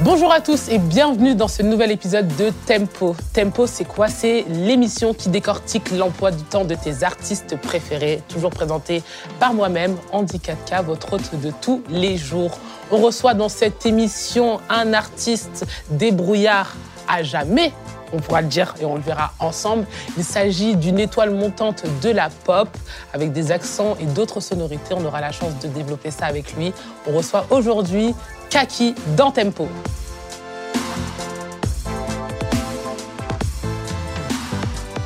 Bonjour à tous et bienvenue dans ce nouvel épisode de Tempo. Tempo, c'est quoi? C'est l'émission qui décortique l'emploi du temps de tes artistes préférés, toujours présenté par moi-même, Andy Katka, votre hôte de tous les jours. On reçoit dans cette émission un artiste débrouillard à jamais, on pourra le dire et on le verra ensemble. Il s'agit d'une étoile montante de la pop avec des accents et d'autres sonorités. On aura la chance de développer ça avec lui. On reçoit aujourd'hui Kaki dans Tempo.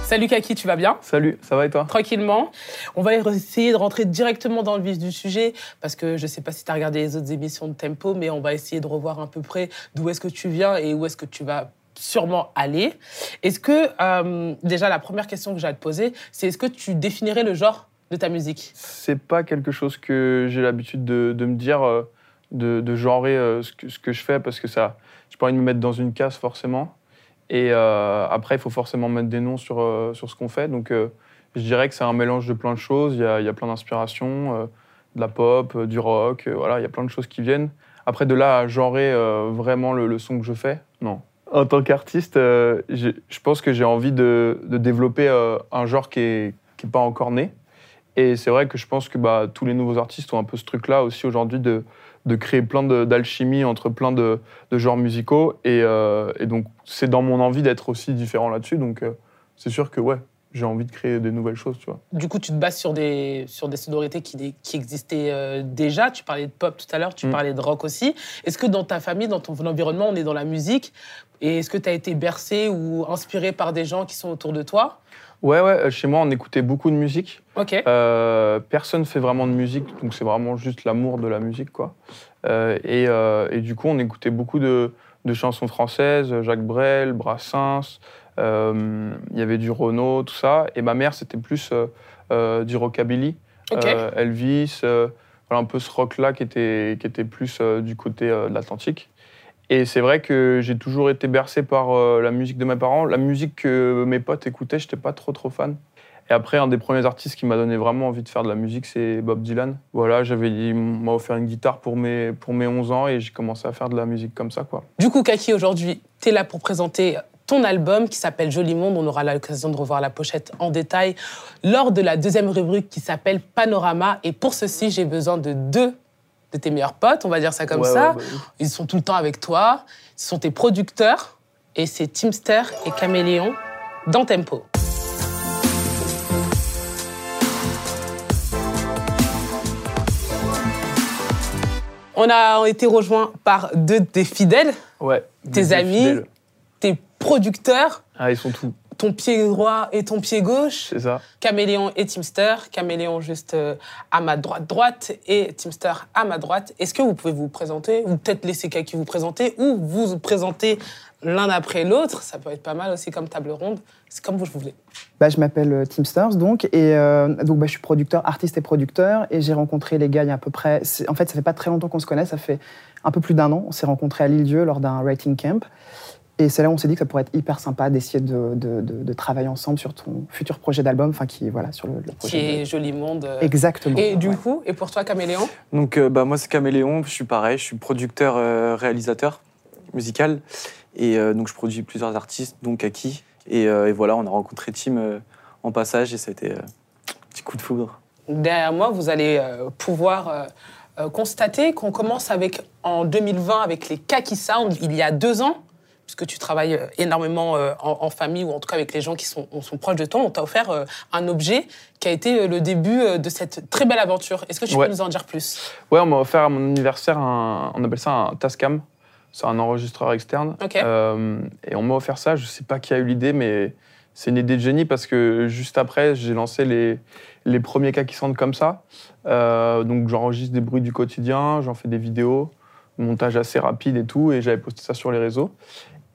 Salut Kaki, tu vas bien? Salut, ça va et toi? Tranquillement. On va essayer de rentrer directement dans le vif du sujet parce que je ne sais pas si tu as regardé les autres émissions de Tempo, mais on va essayer de revoir à peu près d'où est-ce que tu viens et où est-ce que tu vas sûrement aller. Est-ce que, euh, déjà, la première question que j'ai à te poser, c'est est-ce que tu définirais le genre de ta musique? C'est pas quelque chose que j'ai l'habitude de, me dire, euh, de, de genrer euh, ce, que, je fais parce que ça, je pas envie de me mettre dans une case forcément. Et après, il faut forcément mettre des noms sur, sur ce qu'on fait. Donc, je dirais que c'est un mélange de plein de choses. Il y a, il y a plein d'inspirations, de la pop, du rock. voilà, il y a plein de choses qui viennent. Après, de là à genrer vraiment le, son que je fais, non en tant qu'artiste, euh, je, pense que j'ai envie de, développer euh, un genre qui n'est qui pas encore né. Et c'est vrai que je pense que bah, tous les nouveaux artistes ont un peu ce truc-là aussi aujourd'hui de, de, créer plein d'alchimie entre plein de, genres musicaux. Et, euh, et donc, c'est dans mon envie d'être aussi différent là-dessus. Donc, c'est sûr que ouais, j'ai envie de créer des nouvelles choses, tu vois. Du coup, tu te bases sur des, sur des sonorités qui, qui existaient euh, déjà. Tu parlais de pop tout à l'heure, tu mm. parlais de rock aussi. Est-ce que dans ta famille, dans ton environnement, on est dans la musique? Et est-ce que tu as été bercé ou inspiré par des gens qui sont autour de toi? Ouais, ouais, euh, chez moi, on écoutait beaucoup de musique. Ok. Euh, personne fait vraiment de musique, donc c'est vraiment juste l'amour de la musique, quoi. et, et, du coup, on écoutait beaucoup de, de chansons françaises, Jacques Brel, Brassens, euh, il y avait du Renault, tout ça. Et ma mère, c'était plus euh, euh, du rockabilly. Elvis, voilà, un peu ce rock-là qui était, qui était plus du côté de l'Atlantique. Et c'est vrai que j'ai toujours été bercé par la musique de mes parents. La musique que mes potes écoutaient, je n'étais pas trop trop fan. Et après, un des premiers artistes qui m'a donné vraiment envie de faire de la musique, c'est Bob Dylan. Voilà, j'avais dit, m'a offert une guitare pour mes, pour mes 11 ans et j'ai commencé à faire de la musique comme ça, quoi. Du coup, Kaki, aujourd'hui, tu es là pour présenter ton album qui s'appelle Joli Monde. On aura l'occasion de revoir la pochette en détail lors de la deuxième rubrique qui s'appelle Panorama. Et pour ceci, j'ai besoin de deux de tes meilleurs potes, on va dire ça comme ça. Bah Ils sont tout le temps avec toi. Ce sont tes producteurs. Et c'est Teamster et Caméléon dans Tempo. On a été rejoints par deux des fidèles, ouais, tes amis, tes producteurs. Ah, ils sont tous. Ton pied droit et ton pied gauche. C'est ça. Caméléon et Teamster. Caméléon juste euh, à ma droite droite et Teamster à ma droite. Est-ce que vous pouvez vous présenter ou peut-être laisser quelqu'un vous présenter ou vous présenter l'un après l'autre? Ça peut être pas mal aussi comme table ronde. C'est comme vous voulez. Bah, je m'appelle euh, Teamsters donc et euh, donc bah, je suis producteur, artiste et producteur et j'ai rencontré les gars il y a à peu près. En fait, ça fait pas très longtemps qu'on se connaît, ça fait un peu plus d'un an. On s'est rencontrés à Lille-Dieu lors d'un writing camp. Et c'est là où on s'est dit que ça pourrait être hyper sympa d'essayer de, de, travailler ensemble sur ton futur projet d'album, enfin qui voilà sur le, projet. Qui est Joli Monde. Euh. Exactement. Et du coup, et pour toi, Caméléon? Donc euh, bah moi c'est Caméléon, je suis pareil, je suis producteur, euh, réalisateur musical, et donc je produis plusieurs artistes, donc Aki. Et, et voilà, on a rencontré Tim en passage et ça a été un petit coup de foudre. Derrière moi, vous allez pouvoir constater qu'on commence avec en 2020 avec les Kaki Sound il y a deux ans puisque tu travailles euh, énormément euh, en, famille ou en tout cas avec les gens qui sont, sont proches de toi, on t'a offert euh, un objet qui a été le début de cette très belle aventure. Est-ce que tu peux nous en dire plus? Ouais, on m'a offert à mon anniversaire, un, on appelle ça un Tascam. C'est un enregistreur externe. et on m'a offert ça, je ne sais pas qui a eu l'idée, mais c'est une idée de génie parce que juste après, j'ai lancé les, les premiers cas qui sentent comme ça. donc j'enregistre des bruits du quotidien, j'en fais des vidéos, montage assez rapide et tout, et j'avais posté ça sur les réseaux.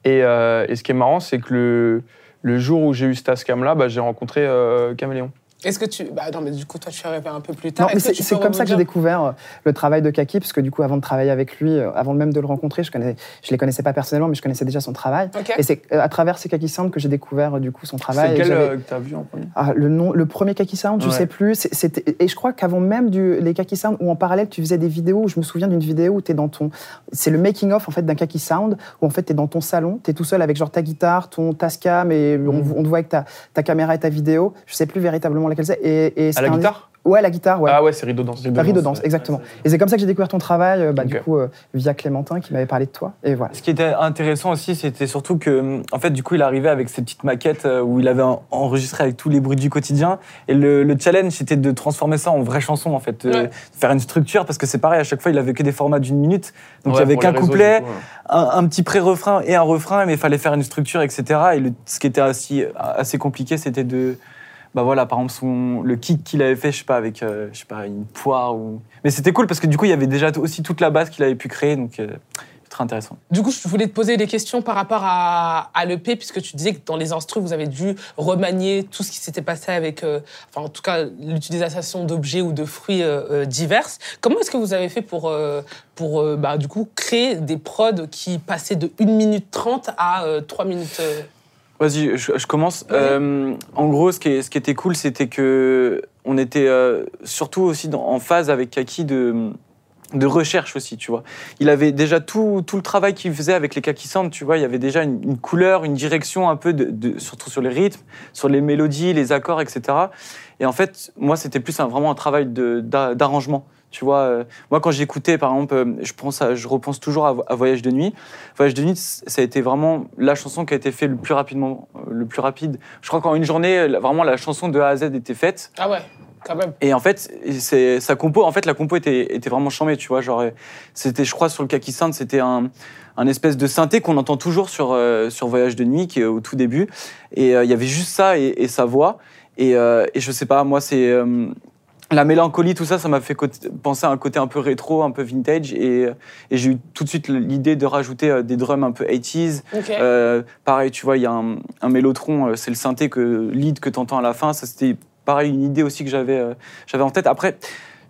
Euh, et, ce qui est marrant, c'est que le, jour où j'ai eu ce Tascam là, bah, j'ai rencontré euh, Caméléon. Est-ce que tu. Bah non, mais du coup, toi, tu es arrivé un peu plus tard. Non, mais c'est tu comme ça que j'ai découvert euh, le travail de Kaki, parce que du coup, avant de travailler avec lui, euh, avant même de le rencontrer, je ne je les connaissais pas personnellement, mais je connaissais déjà son travail. Ok. Et c'est euh, à travers ces Kaki Sound que j'ai découvert du coup son travail. C'est quel euh, que t'as vu en premier? Ah, le, nom, le premier Kaki Sound, je Ouais. sais plus. c'est- C'était, et je crois qu'avant même du, les Kaki Sound, ou en parallèle, tu faisais des vidéos, où je me souviens d'une vidéo où tu es dans ton. C'est le making-of en fait, d'un Kaki Sound, où en fait tu es dans ton salon, tu es tout seul avec genre ta guitare, ton Tascam, et on, on te voit avec ta, ta caméra et ta vidéo. Je sais plus véritablement laquelle c'est. Et, et À la un- guitare Ouais, la guitare, ouais. Ah ouais, c'est Rideau Danse. La rideau danse, exactement. Et c'est comme ça que j'ai découvert ton travail, euh, bah, du coup, euh, via Clémentin qui m'avait parlé de toi. Et voilà. Ce qui était intéressant aussi, c'était surtout que, en fait, du coup, il arrivait avec ses petites maquettes euh, où il avait en- enregistré avec tous les bruits du quotidien. Et le, le challenge, c'était de transformer ça en vraie chanson, en fait, Ouais. de faire une structure, parce que c'est pareil, à chaque fois, il avait que des formats d'une minute. Donc, il Ouais, y avait pour qu'un couplet, du coup, ouais. un, un petit pré-refrain et un refrain, mais il fallait faire une structure, etc. Et le- ce qui était assez, assez compliqué, c'était de. Bah voilà, par exemple, son, le kick qu'il avait fait, je sais pas, avec euh, je sais pas, une poire. Ou... Mais c'était cool parce que du coup, il y avait déjà aussi toute la base qu'il avait pu créer, donc euh, très intéressant. Du coup, je voulais te poser des questions par rapport à, l'EP, puisque tu disais que dans les instrus, vous avez dû remanier tout ce qui s'était passé avec, euh, enfin, en tout cas, l'utilisation d'objets ou de fruits euh, divers. Comment est-ce que vous avez fait pour, pour bah, du coup, créer des prods qui passaient de 1 minute 30 à euh, 3 minutes euh, Vas-y, je, je commence. Euh, en gros, ce qui, est- ce qui était cool, c'était que on était euh, surtout aussi dans- en phase avec Kaki de, de recherche aussi, tu vois. Il avait déjà tout, tout le travail qu'il faisait avec les Kaki Sound, tu vois. Il y avait déjà une, une couleur, une direction un peu, de, de- surtout sur les rythmes, sur les mélodies, les accords, etc. Et en fait, moi, c'était plus un- vraiment un travail d'arrangement. Tu vois, euh, moi quand j'écoutais, par exemple, euh, je, pense à- je repense toujours à, Vo- à Voyage de nuit. Voyage de nuit, ça a été vraiment la chanson qui a été faite le plus rapidement, euh, le plus rapide. Je crois qu'en une journée, vraiment la chanson de A à Z était faite. Ah ouais, quand même. Et en fait, c'est sa compo. En fait, la compo était, était vraiment chambée, tu vois. Genre, c'était, je crois, sur le Kaki c'était un, un espèce de synthé qu'on entend toujours sur euh, sur Voyage de nuit, qui est au tout début. Et euh, il y avait juste ça et, et sa voix. Et, euh, et je sais pas, moi, c'est la mélancolie, tout ça, ça m'a fait penser à un côté un peu rétro, un peu vintage. Et, et j'ai eu tout de suite l'idée de rajouter euh, des drums un peu 80s. Ok. Euh, pareil, tu vois, il y a un, un mélotron, euh, c'est le synthé que lead que tu entends à la fin. Ça, c'était pareil, une idée aussi que j'avais euh, j'avais en tête. Après,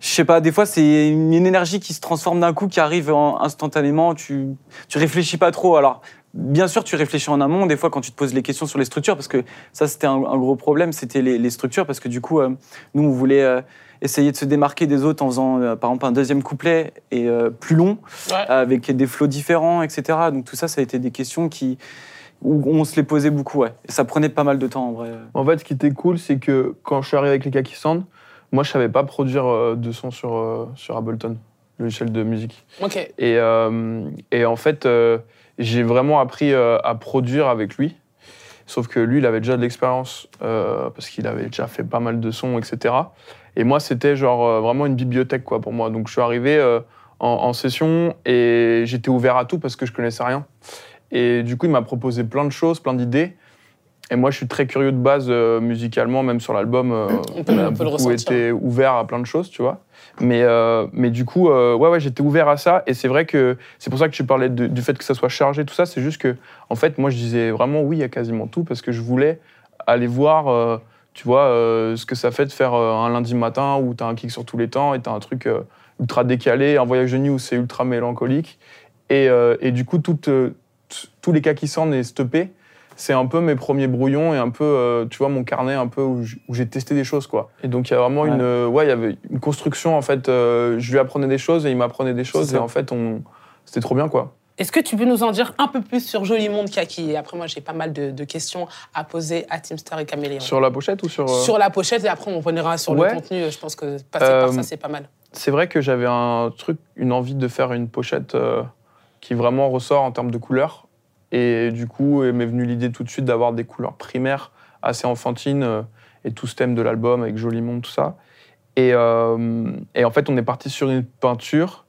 je sais pas, des fois, c'est une énergie qui se transforme d'un coup, qui arrive en- instantanément. Tu, tu réfléchis pas trop. Alors, bien sûr, tu réfléchis en amont, des fois, quand tu te poses les questions sur les structures, parce que ça, c'était un, un gros problème, c'était les, les structures, parce que du coup, euh, nous, on voulait. Essayer de se démarquer des autres en faisant euh, par exemple un deuxième couplet et euh, plus long Ouais. avec des flots différents, etc. Donc tout ça, ça a été des questions qui, où on se les posait beaucoup, ouais. Et ça prenait pas mal de temps, en vrai. En fait, ce qui était cool, c'est que quand je suis arrivé avec les Kaki Sound, moi, je savais pas produire euh, de son sur, euh, sur Ableton, le logiciel de musique. Ok. Et, euh, et en fait, euh, j'ai vraiment appris euh, à produire avec lui. Sauf que lui, il avait déjà de l'expérience euh, parce qu'il avait déjà fait pas mal de sons, etc. Et moi, c'était genre euh, vraiment une bibliothèque quoi pour moi. Donc je suis arrivé euh, en, en session et j'étais ouvert à tout parce que je connaissais rien. Et du coup, il m'a proposé plein de choses, plein d'idées. Et moi, je suis très curieux de base euh, musicalement, même sur l'album. euh, On peut- a on peut le ressentir. été ouvert à plein de choses, tu vois. Mais, euh, mais du coup, ouais, ouais, j'étais ouvert à ça. Et c'est vrai que c'est pour ça que tu parlais de- du fait que ça soit chargé, tout ça. C'est juste que, en fait, moi, je disais vraiment oui à quasiment tout parce que je voulais aller voir, tu vois, euh, ce que ça fait de faire euh, un lundi matin où tu as un kick sur tous les temps et tu as un truc euh, ultra décalé, un voyage de nuit où c'est ultra mélancolique. Et, et du coup, tous les cas qui sortent et stoppés, c'est un peu mes premiers brouillons et un peu, tu vois, mon carnet un peu où j'ai testé des choses, quoi. Et donc, il y a vraiment Ouais. une, ouais, il y avait une construction, en fait. je lui apprenais des choses et il m'apprenait des choses. Et en fait, on, c'était trop bien, quoi. Est-ce que tu peux nous en dire un peu plus sur Joli Monde Kaki? Et après, moi, j'ai pas mal de, de questions à poser à Teamster et Caméléon. Sur la pochette ou sur. euh, Sur la pochette et après on reviendra sur Ouais. le contenu. Je pense que passer Euh, par ça, c'est pas mal. c'est vrai que j'avais un truc, une envie de faire une pochette euh, qui vraiment ressort en termes de couleurs. Et du coup, il m'est venu l'idée tout de suite d'avoir des couleurs primaires assez enfantines euh, et tout ce thème de l'album avec Joli Monde, tout ça. Et, euh, et en fait, on est parti sur une peinture,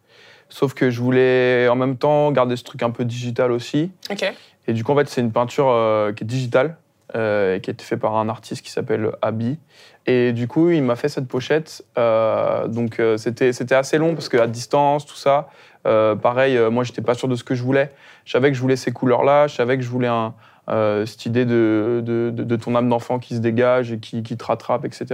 sauf que je voulais en même temps garder ce truc un peu digital aussi. Et du coup, en fait, c'est une peinture euh, qui est digitale, euh, et qui a été faite par un artiste qui s'appelle Abi. Et du coup, il m'a fait cette pochette. euh, donc, euh, c'était c'était assez long parce qu'à distance, tout ça, pareil, moi, j'étais pas sûr de ce que je voulais. Je savais que je voulais ces couleurs-là, je savais que je voulais un, cette idée de, de, de- de ton âme d'enfant qui se dégage et qui, qui te rattrape, etc.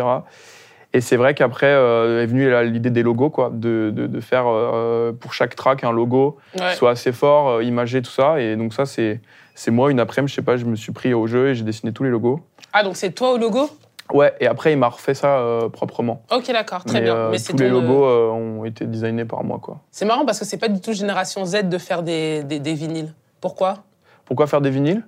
Et c'est vrai qu'après euh, est venue l'idée des logos, quoi, de, de, de faire euh, pour chaque track un logo Ouais. qui soit assez fort, euh, imagé, tout ça. Et donc ça, c'est c'est moi, une après-midi, je sais pas, je me suis pris au jeu et j'ai dessiné tous les logos. Ah, donc c'est toi au logo? Ouais, et après, il m'a refait ça euh, proprement. Ok, d'accord, très Mais, bien. Mais tous les logos ont été designés par moi, quoi. C'est marrant parce que c'est pas du tout génération Z de faire des, des, des vinyles. Pourquoi? Pourquoi faire des vinyles?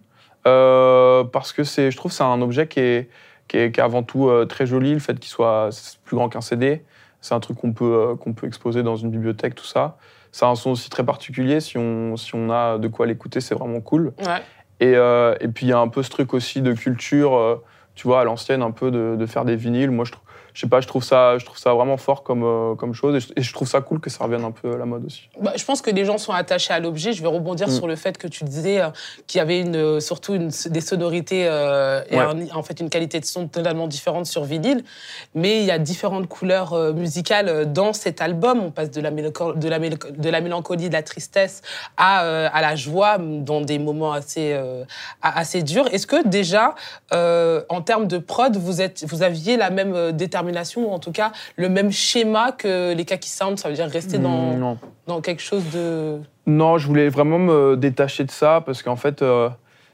Parce que c'est, je trouve que c'est un objet qui est, qui est, qui est avant tout euh, très joli, le fait qu'il soit plus grand qu'un CD. C'est un truc qu'on peut, euh, qu'on peut exposer dans une bibliothèque, tout ça. C'est un son aussi très particulier. Si on, si on a de quoi l'écouter, c'est vraiment cool. Ouais. Et, euh, et puis il y a un peu ce truc aussi de culture, euh, tu vois, à l'ancienne, un peu de, de faire des vinyles. Moi, je, je sais pas, je trouve ça, je trouve ça vraiment fort comme, euh, comme chose. Et je, et je trouve ça cool que ça revienne un peu à la mode aussi. Bah, je pense que les gens sont attachés à l'objet. Je vais rebondir Mm. sur le fait que tu disais euh, qu'il y avait une, euh, surtout une- des sonorités euh, et Ouais. un- en fait une qualité de son totalement différente sur vinyle. Mais il y a différentes couleurs musicales dans cet album. On passe de la, de la, de la mélancolie, de la tristesse à, à la joie dans des moments assez, assez durs. Est-ce que déjà, en termes de prod, vous, êtes, vous aviez la même euh, détermination ou en tout cas le même schéma que les Kaki Sound Ça veut dire rester dans Mm, non. dans quelque chose de. Non, je voulais vraiment me détacher de ça parce qu'en fait, euh,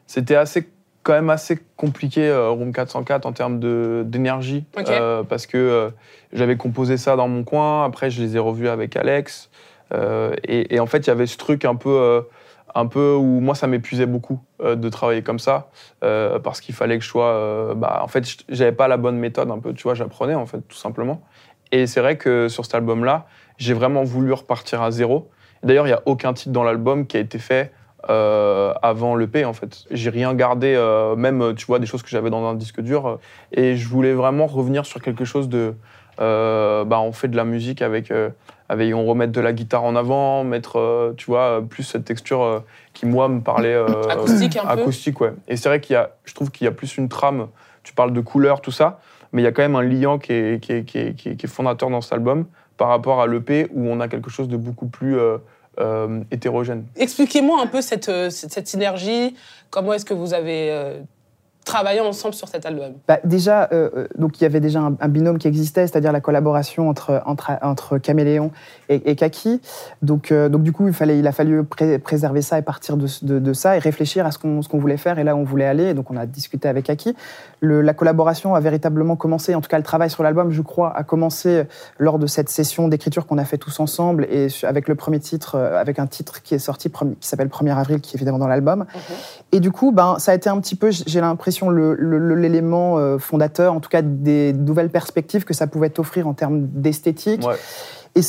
c'était assez, quand même assez compliqué, euh, Room 404, en termes d'énergie. Euh, parce que euh, j'avais composé ça dans mon coin, après, je les ai revus avec Alex. et, et en fait, il y avait ce truc un peu, un peu où moi, ça m'épuisait beaucoup euh, de travailler comme ça. euh, parce qu'il fallait que je sois. euh, bah, en fait, j'avais pas la bonne méthode, un peu, tu vois, j'apprenais, en fait, tout simplement. Et c'est vrai que sur cet album-là, j'ai vraiment voulu repartir à zéro. D'ailleurs, il n'y a aucun titre dans l'album qui a été fait avant l'EP, en fait. J'ai rien gardé, même, tu vois, des choses que j'avais dans un disque dur. et je voulais vraiment revenir sur quelque chose de... bah, on fait de la musique avec, avec... On remet de la guitare en avant, mettre, euh, tu vois, plus cette texture euh, qui, moi, me parlait... euh, Acoustique un peu acoustique, ouais. Et c'est vrai qu'il y a... Je trouve qu'il y a plus une trame. Tu parles de couleurs, tout ça. Mais il y a quand même un liant qui est, qui est, qui est, qui est- fondateur dans cet album par rapport à l'EP où on a quelque chose de beaucoup plus euh, euh, hétérogène. Expliquez-moi un peu cette, euh, cette, cette synergie. Comment est-ce que vous avez euh, travaillé ensemble sur cet album Bah, déjà, euh, euh, donc il y avait déjà un, un binôme qui existait, c'est-à-dire la collaboration entre, entre, entre Caméléon et, et Kaki. Donc, euh, donc du coup, il, fallait, il a fallu pré- préserver ça et partir de, de- de ça et réfléchir à ce qu'on qu'on voulait faire et là où on voulait aller. Et donc on a discuté avec Kaki. Le- la collaboration a véritablement commencé, en tout cas le travail sur l'album, je crois, a commencé lors de cette session d'écriture qu'on a fait tous ensemble et avec le premier titre, avec un titre qui est sorti, qui s'appelle 1er avril, qui est évidemment dans l'album. Et du coup, ben, ça a été un petit peu, j'ai l'impression, le- l'élément euh, fondateur, en tout cas des nouvelles perspectives que ça pouvait offrir en termes d'esthétique. Et,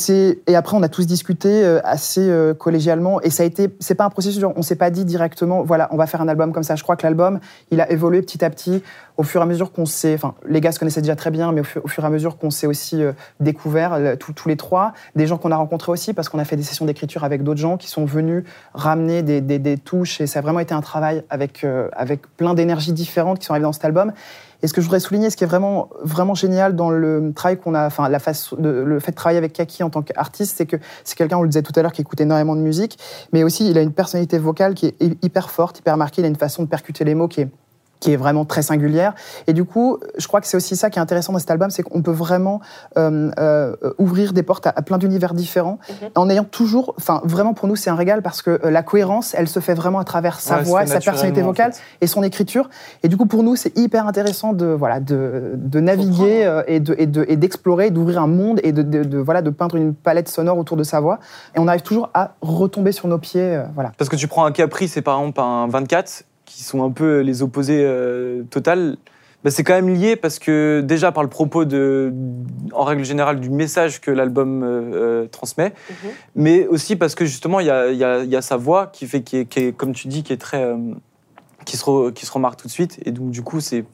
et après, on a tous discuté euh, assez euh, collégialement. Et ça a été, c'est pas un processus, on s'est pas dit directement, voilà, on va faire un album comme ça. Je crois que l'album, il a évolué petit à petit au fur et à mesure qu'on s'est, enfin, les gars se connaissaient déjà très bien, mais au fur, et à mesure qu'on s'est aussi euh, découvert tous les trois, des gens qu'on a rencontrés aussi, parce qu'on a fait des sessions d'écriture avec d'autres gens qui sont venus ramener des, des- des touches. Et ça a vraiment été un travail avec, euh, avec plein d'énergies différentes qui sont arrivées dans cet album. Et ce que je voudrais souligner, ce qui est vraiment, vraiment génial dans le travail qu'on a, enfin, la de, le fait de travailler avec Kaki en tant qu'artiste, c'est que c'est quelqu'un, on le disait tout à l'heure, qui écoute énormément de musique, mais aussi il a une personnalité vocale qui est hy- hyper forte, hyper marquée, il a une façon de percuter les mots qui est qui est vraiment très singulière. Et du coup, je crois que c'est aussi ça qui est intéressant dans cet album, c'est qu'on peut vraiment euh, euh, ouvrir des portes à, à plein d'univers différents, Mhm. en ayant toujours, enfin vraiment pour nous c'est un régal parce que euh, la cohérence, elle se fait vraiment à travers sa Ouais, voix, c'est sa personnalité en vocale fait. et son écriture. Et du coup, pour nous, c'est hyper intéressant de, voilà, de, de naviguer euh, et de- et de- et d'explorer, d'ouvrir un monde et de, de- de, voilà, de peindre une palette sonore autour de sa voix. Et on arrive toujours à retomber sur nos pieds. euh, voilà. Parce que tu prends un Caprice et par exemple un 24, qui sont un peu les opposés euh, total, bah, c'est quand même lié parce que déjà par le propos de, en règle générale du message que l'album euh, euh, transmet, Mhm. mais aussi parce que justement il y a, y y sa voix qui fait, qui est, qui est, comme tu dis, qui est très, euh, qui se, re- qui se remarque tout de suite et donc du coup c'est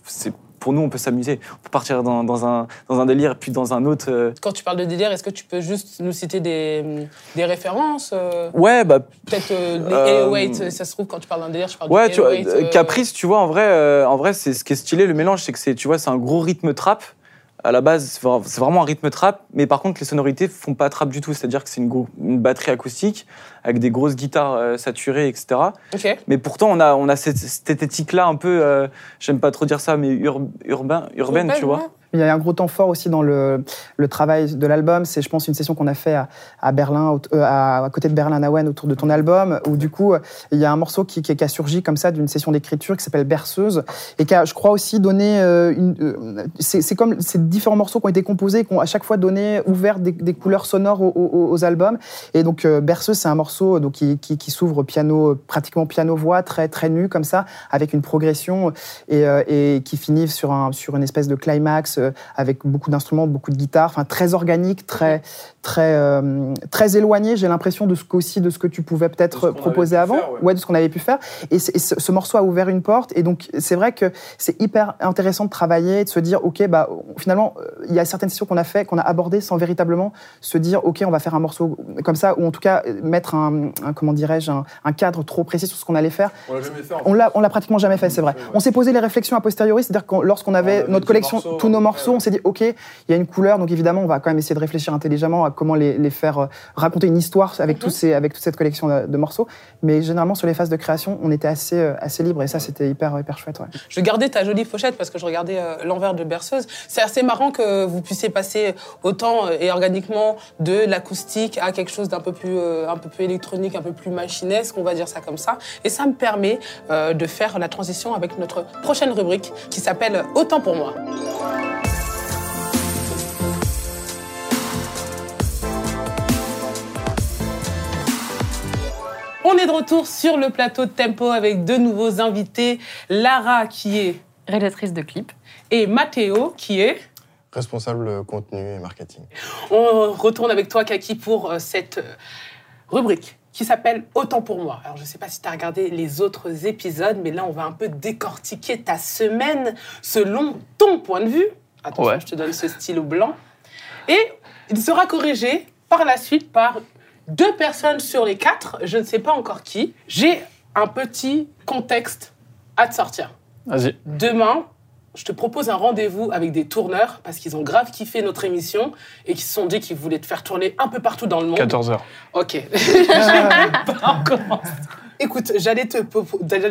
pour nous on peut s'amuser, on peut partir dans, dans un, dans un délire puis dans un autre. euh, Quand tu parles de délire, est-ce que tu peux juste nous citer des, des références euh, Ouais, bah Peut-être euh, les Euh, 808, ça se trouve, quand tu parles d'un délire, je parle Ouais, du tu vois, 808, euh, euh, Caprice, tu vois, en vrai, euh, en vrai, c'est ce qui est stylé. Le mélange, c'est que c'est, tu vois, c'est un gros rythme trap À la base, c'est vra- c'est vraiment un rythme trap, mais par contre, les sonorités font pas trap du tout. C'est-à-dire que c'est une, batterie acoustique avec des grosses guitares euh, saturées, etc. Mais pourtant, on a, on a cette, cette esthétique-là un peu, euh, j'aime pas trop dire ça, mais ur- urbain, urbaine, tu vois. Il y a un gros temps fort aussi dans le, travail de l'album. C'est, je pense, une session qu'on a fait à, Berlin, euh, à, côté de Berlin Awen, autour de ton album, où du coup, euh, il y a un morceau qui, a surgi comme ça d'une session d'écriture qui s'appelle Berceuse et qui a, je crois, aussi donné euh, c'est, comme ces différents morceaux qui ont été composés, qui ont à chaque fois donné, ouvert des, couleurs sonores aux, albums. Et donc, Berceuse, c'est un morceau donc, qui, s'ouvre piano, pratiquement piano-voix, très, très nu comme ça, avec une progression et, qui finit sur une espèce de climax euh, avec beaucoup d'instruments, beaucoup de guitares, enfin très organique, très très euh, très éloigné. J'ai l'impression de ce qu'aussi de ce que tu pouvais peut-être proposer avant, faire, ouais. de ce qu'on avait pu faire. Et, ce, ce morceau a ouvert une porte. Et donc c'est vrai que c'est hyper intéressant de travailler, de se dire ok bah finalement il y a certaines sessions qu'on a fait, qu'on a abordées sans véritablement se dire ok on va faire un morceau comme ça ou en tout cas mettre un, un- comment dirais-je un, un cadre trop précis sur ce qu'on allait faire. On l'a jamais fait. On l'a, on l'a pratiquement jamais fait, c'est vrai. On s'est posé les réflexions a posteriori, c'est-à-dire que lorsqu'on avait avait notre collection, morceaux, tous nos morceaux, on s'est dit, ok, il y a une couleur, donc évidemment, on va quand même essayer de réfléchir intelligemment à comment les, les faire euh, raconter une histoire avec, Mhm. tous ces, avec toute cette collection de, de morceaux. Mais généralement, sur les phases de création, on était assez, euh, assez libre et ça, c'était hyper, hyper chouette. Ouais. Je gardais ta jolie pochette parce que je regardais euh, l'envers de berceuse. C'est assez marrant que vous puissiez passer autant et organiquement de l'acoustique à quelque chose d'un peu plus, euh, un peu plus électronique, un peu plus machinesque, on va dire ça comme ça. Et ça me permet euh, de faire la transition avec notre prochaine rubrique qui s'appelle Autant pour moi. On est de retour sur le plateau de Tempo avec deux nouveaux invités. Lara qui est réalisatrice de clips. et Mathéo qui est. Responsable contenu et marketing. On retourne avec toi, Kaki, pour euh, cette euh, rubrique qui s'appelle Autant pour moi. Alors, je ne sais pas si tu as regardé les autres épisodes, mais là, on va un peu décortiquer ta semaine selon ton point de vue. Attention, Ouais. je te donne ce stylo blanc. Et il sera corrigé par la suite par deux personnes sur les quatre, je ne sais pas encore qui. J'ai un petit contexte à te sortir. Vas-y. Demain, je te propose un rendez-vous avec des tourneurs parce qu'ils ont grave kiffé notre émission et qu'ils se sont dit qu'ils voulaient te faire tourner un peu partout dans le monde. 14h. Ok. Commence. Écoute, j'allais te,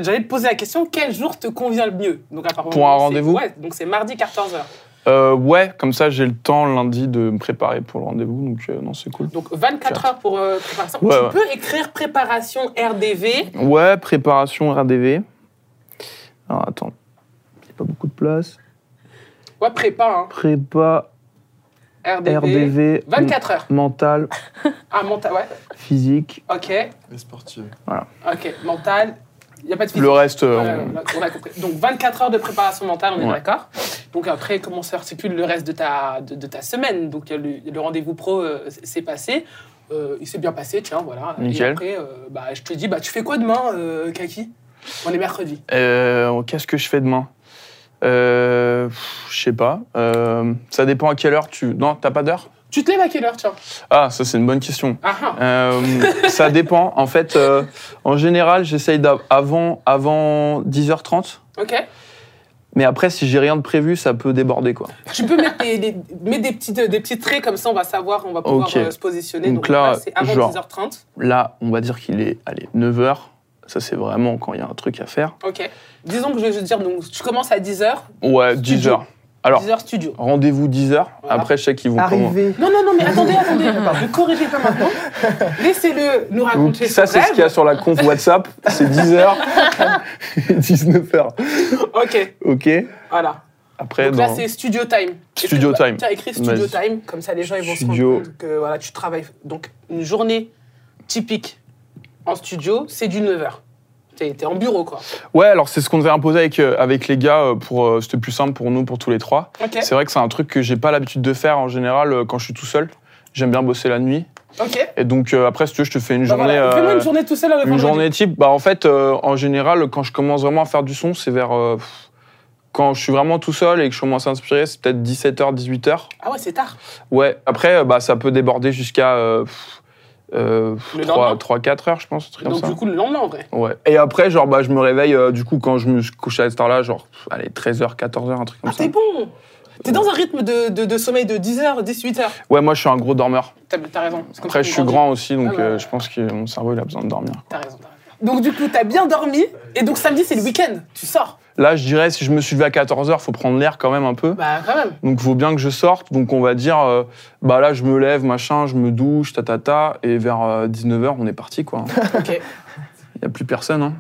j'allais te poser la question quel jour te convient le mieux? Donc, Pour un rendez-vous Ouais, donc c'est mardi 14h. Euh, ouais, comme ça, j'ai le temps lundi de me préparer pour le rendez-vous. Donc, euh, non, c'est cool. Donc 24 heures pour euh, préparation. Ouais, tu ouais. peux écrire préparation RDV. Ouais, préparation RDV. Alors, attends. Il n'y a pas beaucoup de place. Ouais, prépa, Prépa, hein. RDV. RDV. 24 heures. Mental, Ah, mental, ouais. physique. Ok, Les sportifs. ok. Mental. Il n'y a pas de physique. Le reste, euh, on- on a compris. Donc 24 heures de préparation mentale, on est Ouais. d'accord. Donc après, comment s'articule le reste de ta, de, de ta semaine? Donc le, le rendez-vous pro euh, s'est passé. Euh, il s'est bien passé, tiens, voilà. Nickel. Et après, bah, je te dis, bah, tu fais quoi demain, Kaki? On est mercredi. Qu'est-ce que je fais demain? Je sais pas. Euh, ça dépend à quelle heure tu. Non, t'as pas d'heure? Tu te lèves à quelle heure, tiens? Ah, ça, c'est une bonne question. Ah, ah. Euh, ça dépend. En fait, euh, en général, j'essaye d'avant avant 10h30. Ok. Mais après, si j'ai rien de prévu, ça peut déborder, quoi. Tu peux mettre des, des- mettre des, petits, des petits traits, comme ça on va savoir, on va pouvoir se positionner. Donc là, c'est avant genre- 10h30. Là, on va dire qu'il est, allez, 9h. Ça, c'est vraiment quand il y a un truc à faire. Ok. Disons que je vais juste dire, donc, tu commences à 10h, Ouais, Studio. 10h. Alors, 10h studio. rendez-vous 10h. Voilà. Après, je sais qu'ils vont comment. Arrivé. Non, non, non, mais attendez, attendez. Ne corrigez pas maintenant. Laissez-le nous Donc, raconter ça, c'est ce qu'il y a sur la conf WhatsApp. C'est 10h et 19h. Ok, OK voilà. Après, Donc là, dans- c'est studio time. Studio time. Tu as écrit studio time, comme ça les gens ils vont Studio. se rendre compte que voilà, tu travailles. Donc, une journée typique en studio, c'est du 9h. T'es es en bureau, quoi. Ouais, alors c'est ce qu'on devait imposer avec, euh, avec les gars. euh, Pour, euh, C'était plus simple pour nous, pour tous les trois. C'est vrai que c'est un truc que j'ai pas l'habitude de faire en général quand je suis tout seul. J'aime bien bosser la nuit. Et donc, euh, après, si tu veux, je te fais une Bah journée. voilà. Fais-moi une journée tout seul le Une journée type, bah en fait, euh, en général, quand je commence vraiment à faire du son, c'est vers. euh, quand je suis vraiment tout seul et que je commence à inspirer, c'est peut-être 17h, 18h. Ah ouais, c'est tard. Ouais, après, bah, ça peut déborder jusqu'à euh, pff, euh, Le lendemain 3-4 heures, je pense. truc Donc, comme ça. du coup, le lendemain, en vrai. Ouais. Et après, genre, bah, je me réveille, euh, du coup, quand je me couche à cette heure-là, genre, pff, allez, 13h, 14h, un truc comme Ah, ça. t'es bon T'es dans un rythme de, de- de sommeil de 10h, 18h. Ouais, moi, je suis un gros dormeur. T'as raison. Après, je suis grand aussi, donc Ah euh, je pense que mon cerveau, il a besoin de dormir. T'as raison, t'as raison. Donc du coup, t'as bien dormi. Et donc samedi, c'est le week-end. Tu sors. Là, je dirais, si je me suis levé à 14h, faut prendre l'air quand même un peu. Bah quand même. Donc, il faut bien que je sorte. Donc, on va dire, euh, bah là, je me lève, machin, je me douche, ta ta ta, et vers 19h, on est parti, quoi. Ok. Il n'y a plus personne, hein.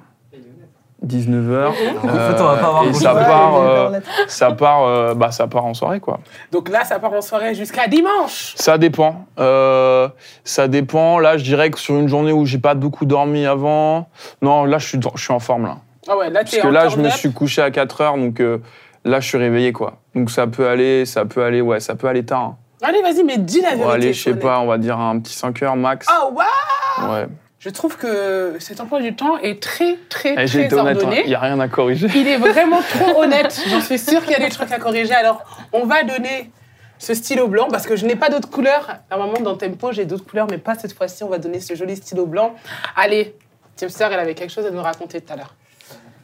19h. En fait, on va pas avoir et beaucoup ça de- part, euh, ça part, euh, bah, ça part en soirée, quoi. Donc là, ça part en soirée jusqu'à dimanche. Ça dépend. Euh, ça dépend. Là, je dirais que sur une journée où j'ai pas beaucoup dormi avant, non, là, je suis, je suis en forme là. Ah ouais, là Parce que là, je me suis couché à 4 heures, donc euh, là, je suis réveillé, quoi. Donc ça peut aller, ça peut aller, ouais, ça peut aller tard. hein. Allez, vas-y, mais dis la On vérité. va aller, je sais pas, on va dire un petit 5 heures max. Ah ouais. Ouais. Je trouve que cet emploi du temps est très, très, Eh, J'ai très honnête, il ordonné. n'y a rien à corriger. Il est vraiment trop honnête. J'en suis sûre qu'il y a des trucs à corriger. Alors, on va donner ce stylo blanc parce que je n'ai pas d'autres couleurs. Normalement, dans Tempo, j'ai d'autres couleurs, mais pas cette fois-ci. On va donner ce joli stylo blanc. Allez, Teamster, elle avait quelque chose à nous raconter tout à l'heure.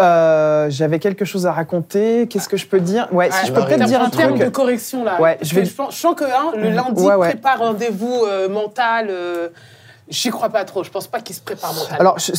Euh, J'avais quelque chose à raconter. Qu'est-ce que je peux dire? Ouais, si Ouais, je peux peut-être dire en un termes truc. de correction, là. Ouais, je vais- je, pense- je sens que hein, le lundi Ouais, ouais. prépare rendez-vous euh, mental. euh, J'y crois pas trop. Je pense pas qu'il se prépare mental. Alors, je-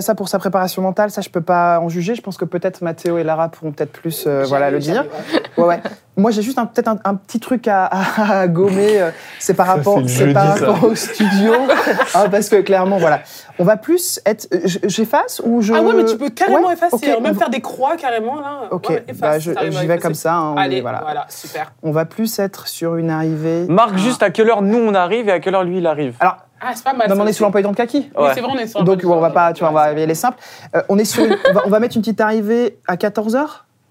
ça pour sa préparation mentale, ça je peux pas en juger. Je pense que peut-être Mathéo et Lara pourront peut-être plus euh, voilà, le dire. Ouais, ouais. Moi, j'ai juste peut-être un, un petit truc à, à- à gommer. euh, C'est par rapport, c'est le c'est par jeudi, ça. rapport au studio. Hein, parce que clairement, voilà. On va plus être. euh, J'efface ou je. Ah ouais, mais tu peux carrément Ouais, effacer, hein, même faire des croix carrément là. Ok, Ouais, efface, bah, je- j'y vais comme ça. hein, Allez, voilà. voilà, super. On va plus être sur une arrivée. Marque juste à quelle heure nous on arrive et à quelle heure lui il arrive? Alors, Ah, c'est pas mal. non, mais on est sur l'emploi du temps de kaki. Oui, c'est vrai, on est sur Donc on va pas, tu vois, on va les simples. Euh, on est sur, on, va, on va mettre une petite arrivée à 14 h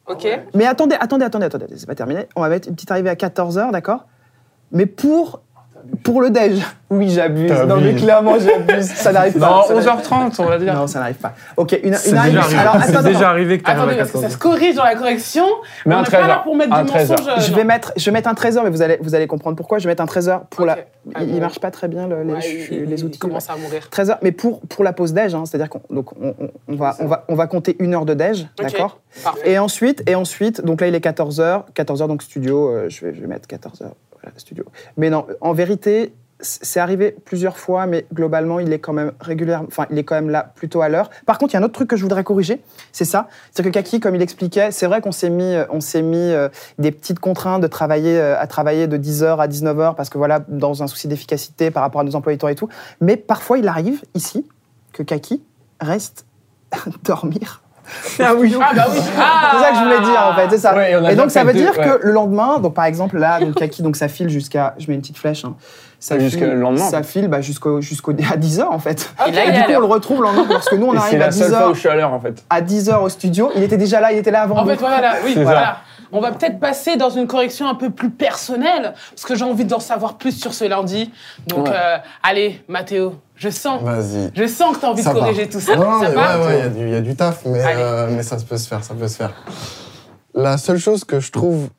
Ok. Mais attendez, attendez, attendez, attendez, c'est pas terminé. On va mettre une petite arrivée à 14 h d'accord? Mais pour pour le déj. Oui, j'abuse. Non mais clairement j'abuse. Ça n'arrive pas. Non, ça n'arrive- 11h30, on va dire. Non, ça n'arrive pas. Ok, une, une arrivée. C'est déjà arrivé que t'arrives à parce que 14 ça se corrige dans la correction. Mais on un n'est pas là 13h. pour mettre Un du 13h. mensonge. euh, Je vais mettre, je vais mettre un trésor, mais vous allez, vous allez comprendre pourquoi. Je vais mettre un trésor pour Ok. la. Ah Il, il bon. marche pas très bien le- les, Ouais, il- les il outils. commence à mourir. 13 heures, mais pour, pour la pause déj, hein, c'est-à-dire qu'on donc on, on- on va, on, va, on va compter une heure de déj, d'accord. Et ensuite, et ensuite, donc là il est 14h, 14h donc studio, euh, je, vais, je vais mettre 14h, voilà, studio. Mais non, en vérité, c'est arrivé plusieurs fois, mais globalement il est quand même régulièrement, enfin il est quand même là plutôt à l'heure. Par contre, il y a un autre truc que je voudrais corriger, c'est ça, c'est que Kaki, comme il expliquait, c'est vrai qu'on s'est mis, euh, on s'est mis euh, des petites contraintes de travailler, euh, à travailler de 10h à 19h, parce que voilà, dans un souci d'efficacité par rapport à nos employés du temps et tout. Mais parfois, il arrive ici que Kaki reste dormir. Ah oui. Ah bah oui. Ah C'est ça que je voulais dire en fait, c'est ça. Ouais, et donc ça veut deux, dire ouais. que le lendemain, donc par exemple là, donc Kaki, donc ça file jusqu'à, je mets une petite flèche, hein. ça Jusqu'à file, le lendemain. ça file bah, jusqu'au jusqu'au à 10 h en fait. Ok. Et là, du coup on le retrouve le lendemain lorsque nous on Et c'est arrive à la 10 seule fois où je suis à l'heure, en fait. à 10 h au studio, il était déjà là, il était là avant En nous. fait, voilà, oui, C'est voilà. On va peut-être passer dans une correction un peu plus personnelle, parce que j'ai envie d'en savoir plus sur ce lundi. Donc, Ouais. euh, allez, Mathéo, je sens, Vas-y. je sens que tu as envie Ça de part. corriger tout ça. Non, non, ça mais va ouais, ouais, il y a du- il y, a du taf, mais, euh, mais ça peut se faire, ça peut se faire. La seule chose que je trouve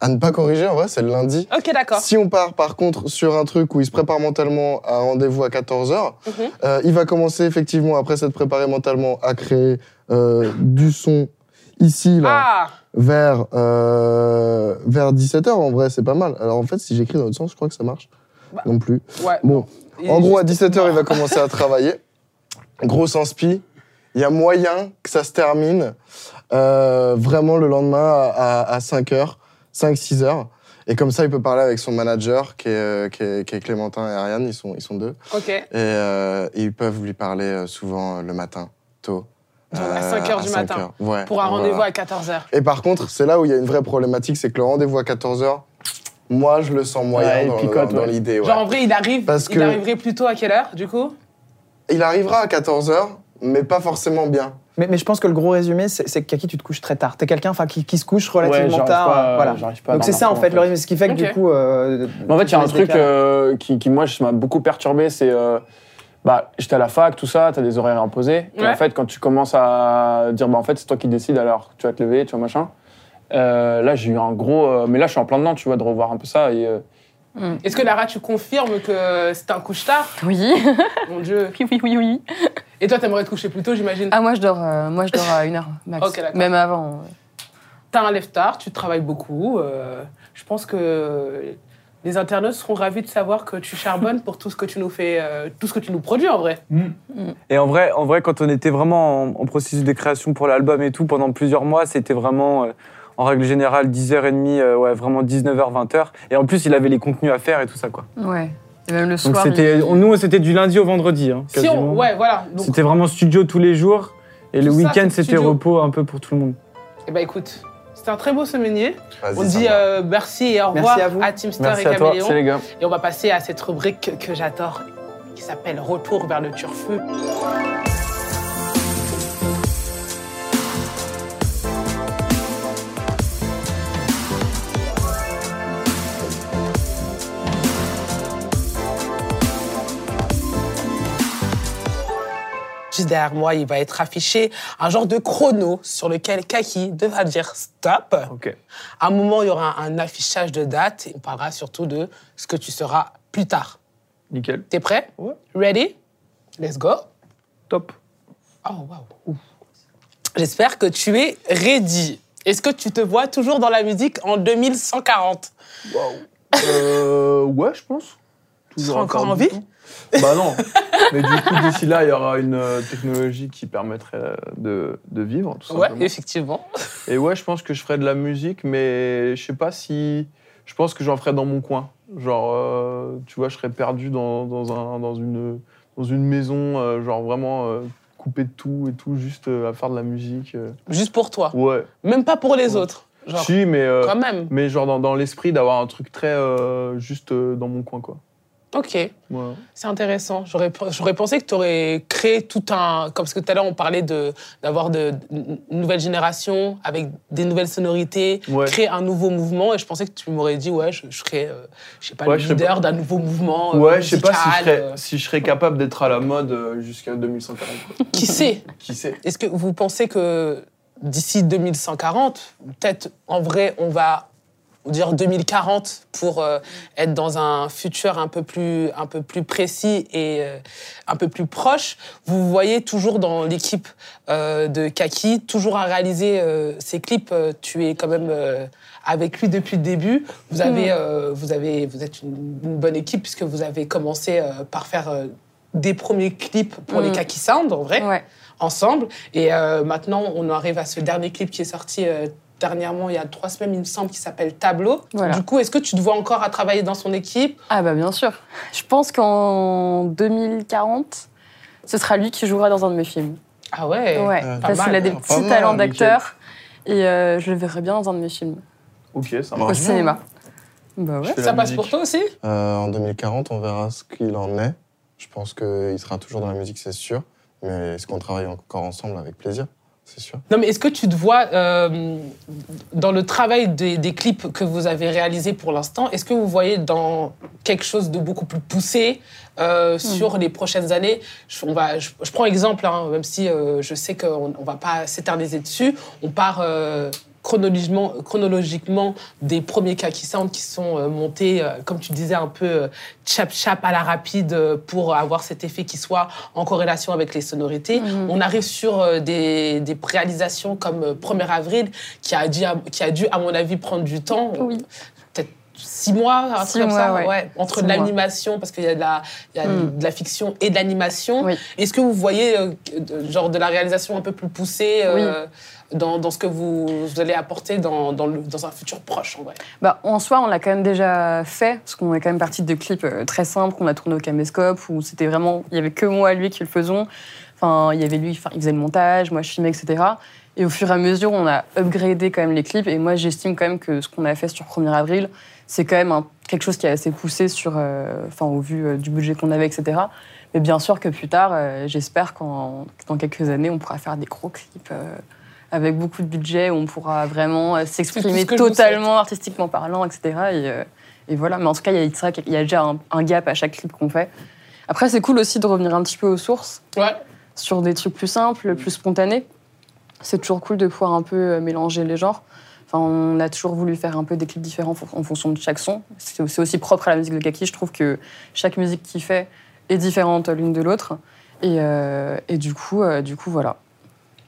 à ne pas corriger, en vrai, c'est le lundi. Ok, d'accord. Si on part par contre sur un truc où il se prépare mentalement à un rendez-vous à 14h, Mhm. il va commencer effectivement, après s'être préparé mentalement, à créer euh, du son ici, là, Ah, vers, euh, vers 17h. En vrai, c'est pas mal. Alors en fait, si j'écris dans l'autre sens, je crois que ça marche. Bah. Non plus. ouais. Bon, en gros, à juste- 17h, il va commencer à travailler. Grosse inspi. Il y a moyen que ça se termine euh, vraiment le lendemain à, 5h, 5-6h. Et comme ça, il peut parler avec son manager, qui est, euh, qui est, qui est Clémentin et Ariane, ils sont, ils sont deux. Ok. Et, euh, et ils peuvent lui parler souvent le matin, tôt. À Euh, 5 heures à du 5 matin. heures. Ouais, Pour un voilà. rendez-vous à 14h. Et par contre, c'est là où il y a une vraie problématique, c'est que le rendez-vous à 14h, moi, je le sens moyen Ouais, il dans, picote, dans- dans ouais. l'idée. ouais. Genre, en vrai, il arrive, Parce il que- arriverait plutôt à quelle heure, du coup? Il arrivera à 14h, mais pas forcément bien. Mais, mais je pense que le gros résumé, c'est c'est que Kaki, tu te couches très tard. T'es quelqu'un enfin, qui, qui se couche relativement j'arrive tard. pas, euh, voilà. j'arrive pas à Donc c'est dormir ça en fait, le résumé. Ce qui fait que Ok. du coup. euh, Mais en fait, il y a un truc euh, qui, qui, moi, m'a beaucoup perturbé, c'est... euh, bah, j'étais à la fac, tout ça, t'as des horaires imposés. Et Ouais. en fait, quand tu commences à dire, bah, en fait, c'est toi qui décides, alors tu vas te lever, tu vois, machin. Euh, là, j'ai eu un gros... euh, mais là, je suis en plein dedans, tu vois, de revoir un peu ça. Et, euh, Est-ce que Lara, tu confirmes que c'est un couche-tard Oui, Mon Dieu. oui, oui, oui, oui. Et toi, t'aimerais te coucher plus tôt, j'imagine? Ah, moi, je dors, euh, moi, je dors à une heure max. Ok, d'accord. Même avant. ouais. T'as un lève-tard, tu travailles beaucoup. euh, je pense que les internautes seront ravis de savoir que tu charbonnes pour tout ce que tu nous fais, euh, tout ce que tu nous produis en vrai. Et en vrai, en vrai, quand on était vraiment en, en processus de création pour l'album et tout, pendant plusieurs mois, c'était vraiment, euh, en règle générale, 10h30, euh, ouais, vraiment 19h, 20h. Et en plus, il avait les contenus à faire et tout ça, quoi. Ouais. Et même le Donc soir. c'était, il- on- nous, c'était du lundi au vendredi, hein, Si on, quasiment. ouais, voilà. Donc, C'était vraiment studio tous les jours. Et le Tout week-end, c'était repos un peu pour tout le monde. eh ben écoute, c'était un très beau semainier. On dit euh, merci et au Merci revoir à vous. Teamster Merci et à toi. Caméléon. C'est les gars. Et on va passer à cette rubrique que, que j'adore, qui s'appelle Retour vers le turfu. Juste derrière moi, il va être affiché un genre de chrono sur lequel Kaki devra dire stop. Ok. À un moment, il y aura un affichage de date et on parlera surtout de ce que tu seras plus tard. Nickel. T'es prêt? Ouais. Ready? Let's go. Top. Oh, waouh. J'espère que tu es ready. Est-ce que tu te vois toujours dans la musique en 2140 Euh, ouais, je pense. Tu seras encore en vie? Bah non. Mais du coup, d'ici là, il y aura une euh, technologie qui permettrait euh, de, de vivre, tout Ouais, simplement. effectivement. Et ouais, je pense que je ferai de la musique, mais je sais pas si. Je pense que j'en ferai dans mon coin. Genre, euh, tu vois, je serais perdu dans, dans, un, dans, une, dans une maison, euh, genre vraiment euh, coupé de tout et tout, juste à faire de la musique. Juste pour toi. Ouais. Même pas pour les Ouais. autres. Genre, Si, mais, euh, quand même. mais genre dans, dans l'esprit d'avoir un truc très euh, juste euh, dans mon coin, quoi. Ok, c'est intéressant. J'aurais j'aurais pensé que tu aurais créé tout un. Comme parce que tout à l'heure, on parlait de- d'avoir de, une nouvelle génération avec des nouvelles sonorités, Ouais. créer un nouveau mouvement. Et je pensais que tu m'aurais dit, ouais, je, je serais, euh, je sais pas, Ouais, le leader d'un nouveau mouvement. euh, Ouais, je sais pas si je, musical, serais, euh, si je serais capable d'être à la mode euh, jusqu'à 2140. quoi. Qui sait? Qui sait? Est-ce que vous pensez que d'ici 2140, peut-être en vrai, on va dire 2040 pour euh, être dans un futur un peu plus, un peu plus précis et euh, un peu plus proche Vous voyez toujours dans l'équipe euh, de Kaki, toujours à réaliser ces clips. tu es quand même avec lui depuis le début. Vous avez, euh, vous avez, vous êtes une, une bonne équipe puisque vous avez commencé par faire des premiers clips pour les Mm. Kaki Sound, en vrai Ouais. ensemble. Et maintenant, on arrive à ce dernier clip qui est sorti dernièrement, il y a trois semaines, il me semble, qui s'appelle Tableau. Voilà. Du coup, est-ce que tu te vois encore à travailler dans son équipe? Ah bah bien sûr. Je pense qu'en 2040, ce sera lui qui jouera dans un de mes films. Ah ouais, Ouais, pas parce qu'il a des Pas petits talents nickel. d'acteur. Et euh, je le verrai bien dans un de mes films, Ok, ça au marche. cinéma. Bah ouais. Ça passe musique. pour toi aussi? Euh, en 2040, on verra ce qu'il en est. Je pense qu'il sera toujours dans la musique, c'est sûr. Mais est-ce qu'on travaille encore ensemble? Avec plaisir C'est sûr. Non, mais est-ce que tu te vois euh, dans le travail des, des clips que vous avez réalisés pour l'instant Est-ce que vous voyez dans quelque chose de beaucoup plus poussé euh, sur les prochaines années? Je, on va, je, je prends exemple, hein, même si euh, je sais qu'on ne va pas s'éterniser dessus. On part euh, chronologiquement, chronologiquement des premiers cas qui sound qui sont euh, montés, euh, comme tu disais, un peu euh, chap-chap à la rapide euh, pour avoir cet effet qui soit en corrélation avec les sonorités. Mhm. On arrive sur euh, des, des réalisations comme euh, 1er avril, qui a, dû, qui a dû, à mon avis, prendre du temps. Oui. Peut-être six mois, un Six truc comme mois, ça. ouais. Entre Six de l'animation, parce qu'il y a, de la, il y a Mm. de la fiction et de l'animation. Oui. Est-ce que vous voyez euh, de- genre de la réalisation un peu plus poussée euh, dans, ce que vous, allez apporter dans, un futur proche, en vrai Bah, en soi, on l'a quand même déjà fait, parce qu'on est quand même parti de clips euh, très simples qu'on a tourné au caméscope, où c'était vraiment, il y avait que moi et lui qui le faisions. Enfin, il y avait lui, enfin, il faisait le montage, moi je filmais, etc. Et au fur et à mesure, on a upgradé quand même les clips. Et moi, j'estime quand même que ce qu'on a fait sur 1er avril, c'est quand même quelque chose qui est assez poussé euh, au vu euh, du budget qu'on avait, etc. Mais bien sûr que plus tard, j'espère qu'en dans quelques années, on pourra faire des gros clips avec beaucoup de budget, où on pourra vraiment euh, s'exprimer totalement artistiquement parlant, etc. Et, euh, et voilà. Mais en tout cas, il y a, y déjà un, un gap à chaque clip qu'on fait. Après, c'est cool aussi de revenir un petit peu aux sources Ouais. sur des trucs plus simples, plus spontanés. C'est toujours cool de pouvoir un peu euh, mélanger les genres. Enfin, on a toujours voulu faire un peu des clips différents en fonction de chaque son. C'est c'est aussi propre à la musique de Kaki. Je trouve que chaque musique qu'il fait est différente l'une de l'autre. Et, euh, et du, coup, euh, du coup, voilà.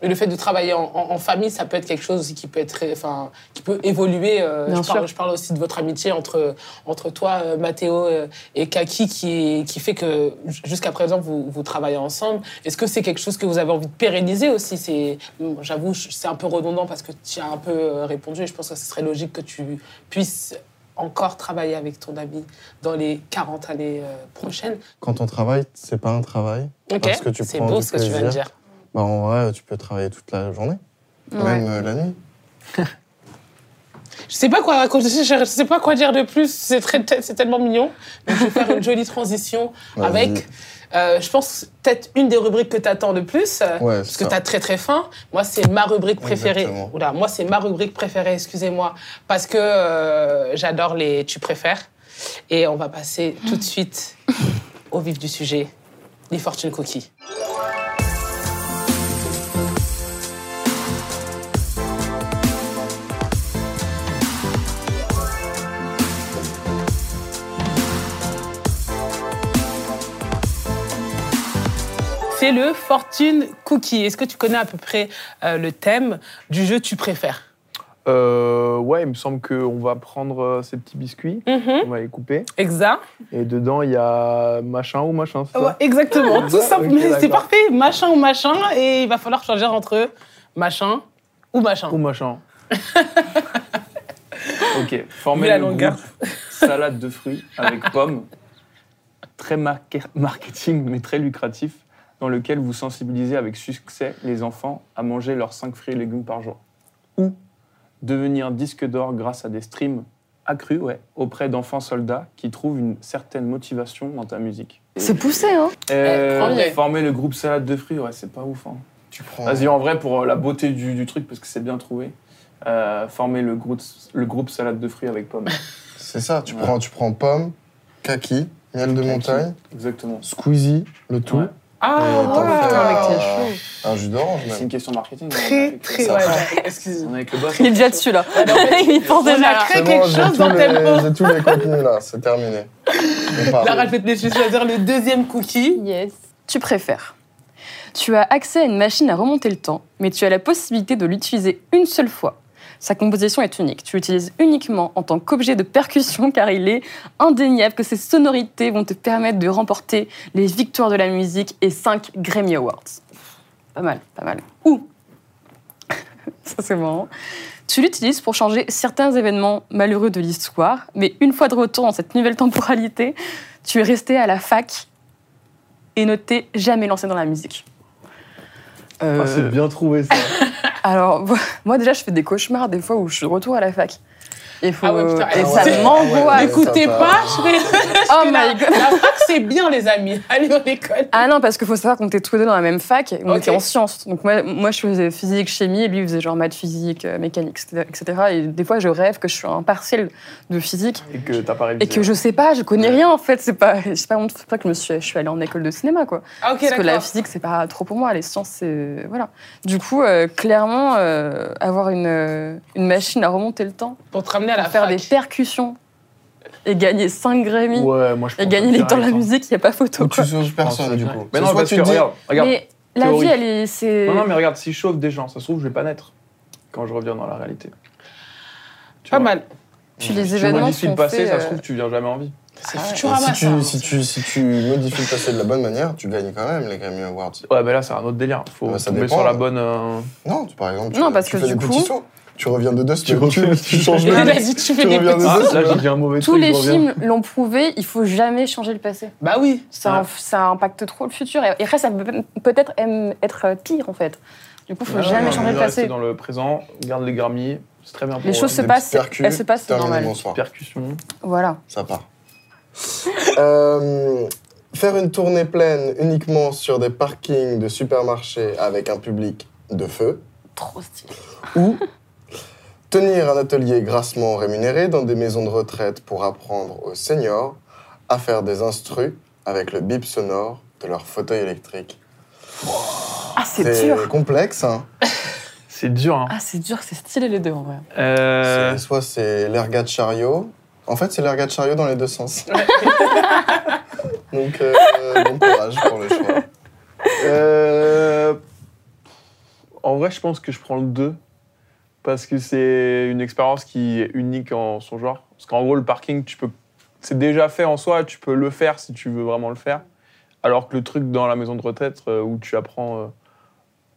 Mais le fait de travailler en, en- en famille, ça peut être quelque chose qui peut être, enfin, qui peut évoluer. euh, Bien je, parle, sûr. je parle aussi de votre amitié entre entre toi, euh, Mathéo euh, et Kaki, qui qui fait que jusqu'à présent vous, vous travaillez ensemble. Est-ce que c'est quelque chose que vous avez envie de pérenniser aussi? C'est, bon, j'avoue, c'est un peu redondant parce que tu as un peu euh, répondu. Et je pense que ce serait logique que tu puisses encore travailler avec ton ami dans les 40 années prochaines. Quand on travaille, c'est pas un travail. Ok, Parce que tu c'est prends beau du ce que tu viens de dire. Bah, en vrai, tu peux travailler toute la journée, Ouais. même euh, la nuit. Je sais pas quoi raconter, je sais pas quoi dire de plus. C'est très, c'est tellement mignon. Donc, je vais faire une jolie transition Vas-y. avec, euh, je pense peut-être une des rubriques que tu attends le plus, euh, Ouais, parce que tu as très très faim. Moi, c'est ma rubrique préférée. Exactement. Oula, moi, c'est ma rubrique préférée. Excusez-moi, parce que euh, j'adore les tu préfères. Et on va passer tout de suite au vif du sujet, les fortune cookies. C'est le Fortune Cookie. Est-ce que tu connais à peu près euh, le thème du jeu Tu préfères? Euh, ouais, il me semble qu'on va prendre euh, ces petits biscuits, Mhm. on va les couper. Exact. Et dedans, il y a machin ou machin, c'est ça? Ouais, exactement, tout simple. c'est parfait, machin ou machin, et il va falloir choisir entre machin ou machin. Ou machin. ok, former la le longueur. salade de fruits avec pommes. Très marketing, mais très lucratif, dans lequel vous sensibilisez avec succès les enfants à manger leurs 5 fruits et légumes par jour. Ou devenir disque d'or grâce à des streams accrus ouais, auprès d'enfants soldats qui trouvent une certaine motivation dans ta musique. C'est poussé, hein Euh, premier. former le groupe salade de fruits, ouais, c'est pas ouf. hein. Tu prends. Vas-y, en vrai, pour euh, la beauté du, du truc, parce que c'est bien trouvé, euh, former le groupe, le groupe salade de fruits avec pommes. C'est ça, tu, Ouais. prends, tu prends pomme, kaki, miel de Kaki. montagne, Exactement. squeezie, le tout. Ouais. Ah, Et t'en ouais. fais avec un- tes cheveux. Un jus d'orange C'est même. une question marketing. hein, Très, très, ça. ouais, ouais, excuse-moi. On est avec le boss. Il est déjà dessus, là. Il pense déjà. C'est quelque j'ai chose tous dans les-. J'ai tous les contenus là, c'est terminé. On part. Lara, je vais te laisser choisir le deuxième cookie. Yes. Tu préfères. Tu as accès à une machine à remonter le temps, mais tu as la possibilité de l'utiliser une seule fois. Sa composition est unique. Tu l'utilises uniquement en tant qu'objet de percussion car il est indéniable que ses sonorités vont te permettre de remporter les victoires de la musique et 5 Grammy Awards. Pas mal, pas mal. Ou, ça c'est marrant, tu l'utilises pour changer certains événements malheureux de l'histoire, mais une fois de retour dans cette nouvelle temporalité, tu es resté à la fac et ne t'es jamais lancé dans la musique. Euh, Ah, c'est bien trouvé ça. alors, moi déjà, je fais des cauchemars des fois où je suis retour à la fac. Il faut... Ah ouais, putain, et ça ouais. m'angoisse. Ouais, N'écoutez pas, je. Oh my god. La fac, c'est bien, les amis. Allez, on école. Ah non, parce qu'il faut savoir qu'on était tous les deux dans la même fac, on Ok. était en sciences. Donc moi, moi, je faisais physique, chimie, et lui, il faisait genre maths, physique, euh, mécanique, etc. Et des fois, je rêve que je suis un partiel de physique Et que t'as pas révisé. et que je sais pas, je connais rien en fait. C'est pas, c'est pas, c'est pas que je me suis, je suis allée en école de cinéma quoi. Ah, ok, Parce que la physique, c'est pas trop pour moi. Les sciences, c'est. Voilà. Du coup, euh, clairement, euh, avoir une, une machine à remonter le temps, Pour te ramener à la faire fac. des percussions et gagner 5 Grammy Ouais, moi je et gagner les temps de la musique, il n'y a pas photo. Ou Quoi. tu sauves personne du coup. Mais non, parce tu que regarde, regarde. Mais la vie, elle est. C'est... Non, non, mais regarde, si je chauffe des gens, ça se trouve, je vais pas naître quand je reviens dans la réalité. Tu Pas vois. mal. Puis les Si tu événements modifies sont le passé, ça se euh, trouve, tu viens jamais en vie. C'est Ah ouais. Futurama, si, tu, si, tu, si tu modifies le passé de la bonne manière, tu gagnes quand même les Grammy Awards. Ouais, mais là, c'est un autre délire. Faut Ouais, ça tomber dépend, sur la bonne. euh, Non, tu- par exemple, tu, Non, parce tu que fais du des coup- petits sauts. Tu reviens de deux Tu semaines, tu, tu changes a dit, tu fais Tu des reviens petits. de Ah, deux là, j'ai semaines. dit un mauvais Tous truc. les films l'ont prouvé, il faut jamais changer le passé. Bah oui. Ça, Ouais. ça impacte trop le futur. Et après, ça peut peut-être être pire, en fait. Du coup, il faut Ouais, jamais changer le rester passé. dans le présent, garde les Grammy, c'est très bien pour Les choses se Des passent, elles se passent terminé, normal. Percussion. Voilà. Ça part. Euh, faire une tournée pleine uniquement sur des parkings de supermarchés avec un public de feu. Trop stylé. Ou tenir un atelier grassement rémunéré dans des maisons de retraite pour apprendre aux seniors à faire des instrus avec le bip sonore de leur fauteuil électrique. Ah, c'est dur. complexe, hein. C'est dur, hein. Ah, c'est dur, c'est stylé les deux, en vrai. Euh, C'est- Soit c'est l'ergat de chariot. En fait, c'est l'ergat de chariot dans les deux sens. Donc, euh, bon courage pour le choix. euh, En en vrai, je pense que je prends le 2. Parce que c'est une expérience qui est unique en son genre. Parce qu'en gros, le parking, tu peux. C'est déjà fait en soi, tu peux le faire si tu veux vraiment le faire. Alors que le truc dans la maison de retraite euh, où tu apprends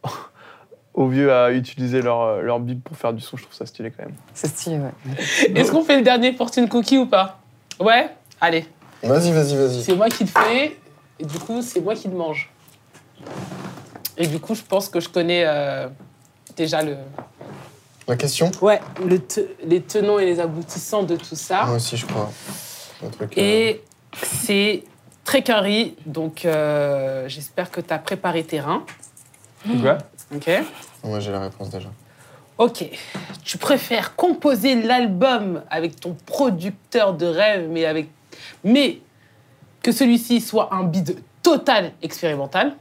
euh, aux vieux à utiliser leur, euh, leur bib pour faire du son, je trouve ça stylé quand même. C'est stylé, ouais. Est-ce qu'on fait le dernier fortune cookie ou pas? Ouais? Allez, Vas-y, vas-y, vas-y. c'est moi qui le fais, et du coup, c'est moi qui le mange. Et du coup, je pense que je connais euh, déjà le, La question ouais, le te- les tenants et les aboutissants de tout ça. Moi aussi, je crois. Un truc, euh, Et c'est très curry, donc euh, j'espère que tu as préparé tes reins. Quoi? Ok. Moi, j'ai la réponse déjà. Ok. Tu préfères composer l'album avec ton producteur de rêve, mais avec, mais que celui-ci soit un bid total expérimental,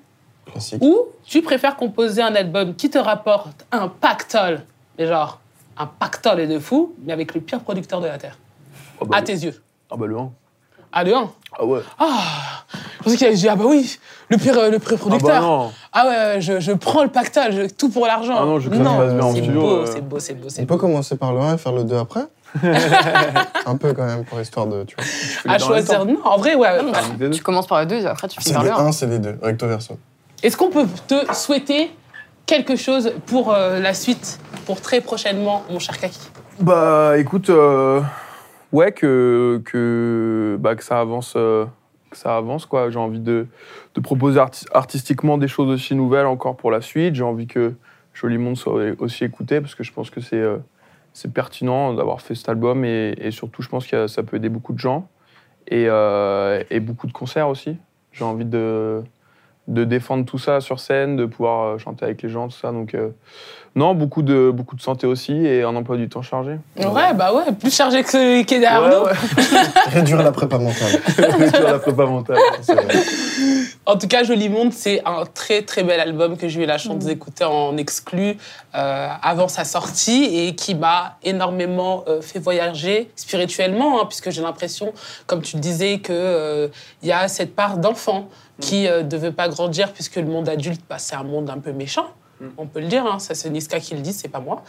Classique. ou tu préfères composer un album qui te rapporte un pactole, mais genre un pactole et de fou, mais avec le pire producteur de la terre, Ah bah, à le- tes yeux. ah bah le 1. Ah le 1 Ah ouais. Ah Je pensais qu'il allait dire ah bah oui, le pire, euh, le pire Ah bah producteur. non. Ah ouais, je, je prends le pactole, je- tout pour l'argent. Ah non, je bien en c'est studio, beau, euh. c'est beau, c'est beau, c'est On beau. peut commencer par le 1 et faire le 2 après Un peu quand même, pour histoire de. Tu vois. fais les À deux choisir, non, en vrai, ouais. Non, deux. Tu commences par le 2 et après tu finis C'est par le 1. 1, c'est les 2, recto verso. Est-ce qu'on peut te souhaiter quelque chose pour euh, la suite, pour très prochainement, mon cher Kaki Bah écoute, euh, ouais, que, que, bah, que ça avance. euh, que ça avance quoi. J'ai envie de, de proposer arti- artistiquement des choses aussi nouvelles encore pour la suite. J'ai envie que Joli Monde soit aussi écouté parce que je pense que c'est c'est pertinent d'avoir fait cet album et, surtout je pense que ça peut aider beaucoup de gens et, et beaucoup de concerts aussi. J'ai envie de, de défendre tout ça sur scène, de pouvoir euh, chanter avec les gens, tout ça. Donc euh, non, beaucoup de, beaucoup de santé aussi et un emploi du temps chargé. Ouais, bah ouais, plus chargé que celui qui est derrière Ouais, nous. ouais. Réduire la prépa mentale. Sur la prépa mentale. C'est vrai. En tout cas, Joli Monde, c'est un très très bel album que j'ai eu la chance d'écouter en exclu euh, avant sa sortie et qui m'a énormément euh, fait voyager spirituellement, hein, puisque j'ai l'impression, comme tu le disais, qu'il y a cette part d'enfant qui euh, ne veut pas grandir, puisque le monde adulte, bah, c'est un monde un peu méchant. On peut le dire, hein, ça c'est Niska qui le dit, c'est pas moi.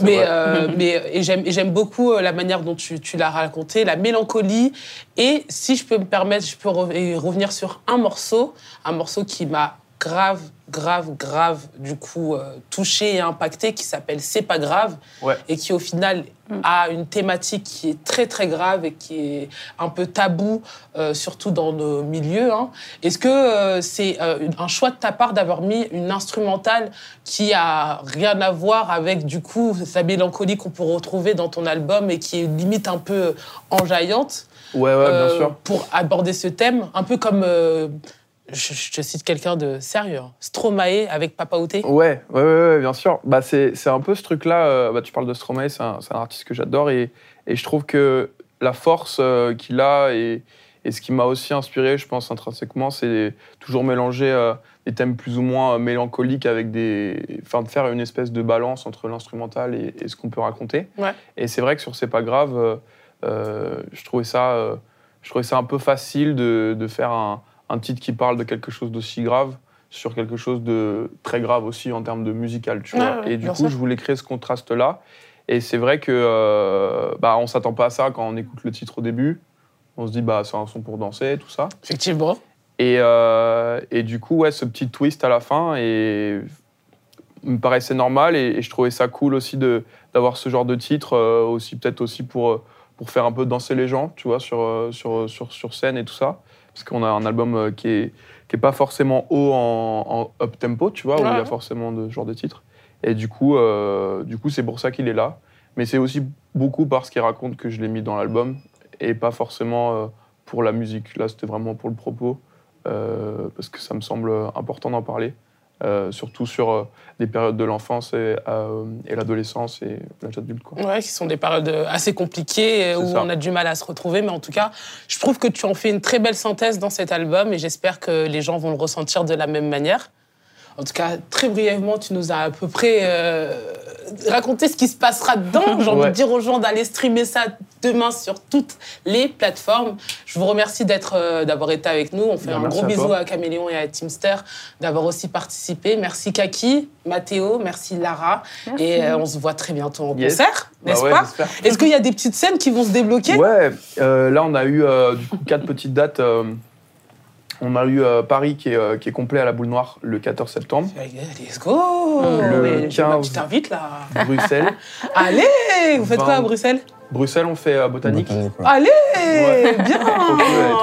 Mais, euh, mais et j'aime beaucoup euh, la manière dont tu, tu l'as raconté, la mélancolie. Et si je peux me permettre, je peux re- revenir sur un morceau, un morceau qui m'a grave, grave, grave, du coup, euh, touché et impacté, qui s'appelle C'est pas grave, Ouais. et qui au final a une thématique qui est très, très grave et qui est un peu tabou, euh, surtout dans nos milieux. hein. Est-ce que euh, c'est euh, un choix de ta part d'avoir mis une instrumentale qui a rien à voir avec, du coup, sa mélancolie qu'on peut retrouver dans ton album et qui est limite un peu enjaillante Ouais, ouais, euh, bien sûr. pour aborder ce thème, un peu comme, euh, je, je te cite quelqu'un de sérieux, Stromae avec Papa Outé. Ouais, ouais, ouais, ouais, bien sûr. Bah, c'est un peu ce truc-là. euh, bah, tu parles de Stromae, c'est un, artiste que j'adore et, et je trouve que la force euh, qu'il a et, et ce qui m'a aussi inspiré, je pense, intrinsèquement, c'est toujours mélanger euh, des thèmes plus ou moins mélancoliques avec des. Enfin, de faire une espèce de balance entre l'instrumental et, et ce qu'on peut raconter. Ouais. Et c'est vrai que sur C'est pas grave, je, trouvais ça, je trouvais ça un peu facile de, de faire un, un titre qui parle de quelque chose d'aussi grave sur quelque chose de très grave aussi en termes de musical, tu Ouais, vois. ouais, et du coup, je voulais créer ce contraste-là. Et c'est vrai que euh, bah, on s'attend pas à ça quand on écoute le titre au début. On se dit bah c'est un son pour danser, tout ça. Effectivement. Et, euh, et du coup, ouais, ce petit twist à la fin et me paraissait normal et, et je trouvais ça cool aussi de d'avoir ce genre de titre euh, aussi peut-être aussi pour euh, pour faire un peu danser les gens, tu vois, sur sur sur, sur scène et tout ça. Parce qu'on a un album euh, qui est qui est pas forcément haut en, en up tempo, tu vois, où il y a forcément de ce genre de titre. Et du coup, euh, du coup, c'est pour ça qu'il est là. Mais c'est aussi beaucoup parce qu'il raconte que je l'ai mis dans l'album et pas forcément euh, pour la musique. Là, c'était vraiment pour le propos euh, parce que ça me semble important d'en parler, euh, surtout sur euh, des périodes de l'enfance et, euh, et l'adolescence et l'âge adulte. Quoi. Ouais, qui sont des périodes assez compliquées euh, où ça. on a du mal à se retrouver. Mais en tout cas, je trouve que tu en fais une très belle synthèse dans cet album et j'espère que les gens vont le ressentir de la même manière. En tout cas, très brièvement, tu nous as à peu près euh, raconté ce qui se passera dedans. J'ai envie Ouais. de dire aux gens d'aller streamer ça demain sur toutes les plateformes. Je vous remercie d'être, euh, d'avoir été avec nous. On fait Bien, un gros à bisou toi. à Caméléon et à Teamster d'avoir aussi participé. Merci Kaki, Mathéo, merci Lara. Merci. Et euh, on se voit très bientôt en Yes. concert, Bah n'est-ce ouais, pas j'espère. Est-ce qu'il y a des petites scènes qui vont se débloquer? Ouais, euh, là on a eu euh, du coup quatre petites dates. On a eu euh, Paris qui est, euh, qui est complet à la boule noire le 14 septembre, Let's go Le Mais je- 15. Tu t'invites là Bruxelles. Allez Vous faites quoi à. Bruxelles? Bruxelles on fait euh, botanique. ouais. Allez Ouais. Bien ouais, trop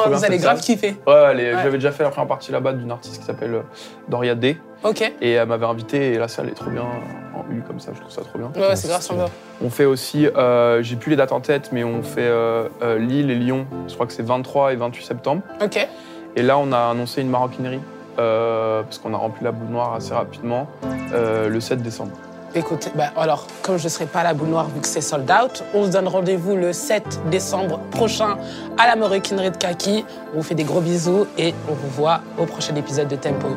bien Vous allez cette grave salle. kiffer. Ouais, allez, Ouais. j'avais déjà fait la première partie là-bas d'une artiste qui s'appelle euh, Doria D. Ok. Et elle m'avait invité et la salle est trop bien en U comme ça, je trouve ça trop bien. Ouais, c'est grave sympa. On fait aussi, euh, j'ai plus les dates en tête, mais on fait euh, euh, Lille et Lyon, je crois que c'est 23 et 28 septembre. Ok. Et là, on a annoncé une maroquinerie, euh, parce qu'on a rempli la boule noire assez rapidement, euh, le 7 décembre. Écoutez, bah, alors, comme je ne serai pas à la boule noire vu que c'est sold out, on se donne rendez-vous le 7 décembre prochain à la maroquinerie de Kaki. On vous fait des gros bisous et on vous voit au prochain épisode de Tempo.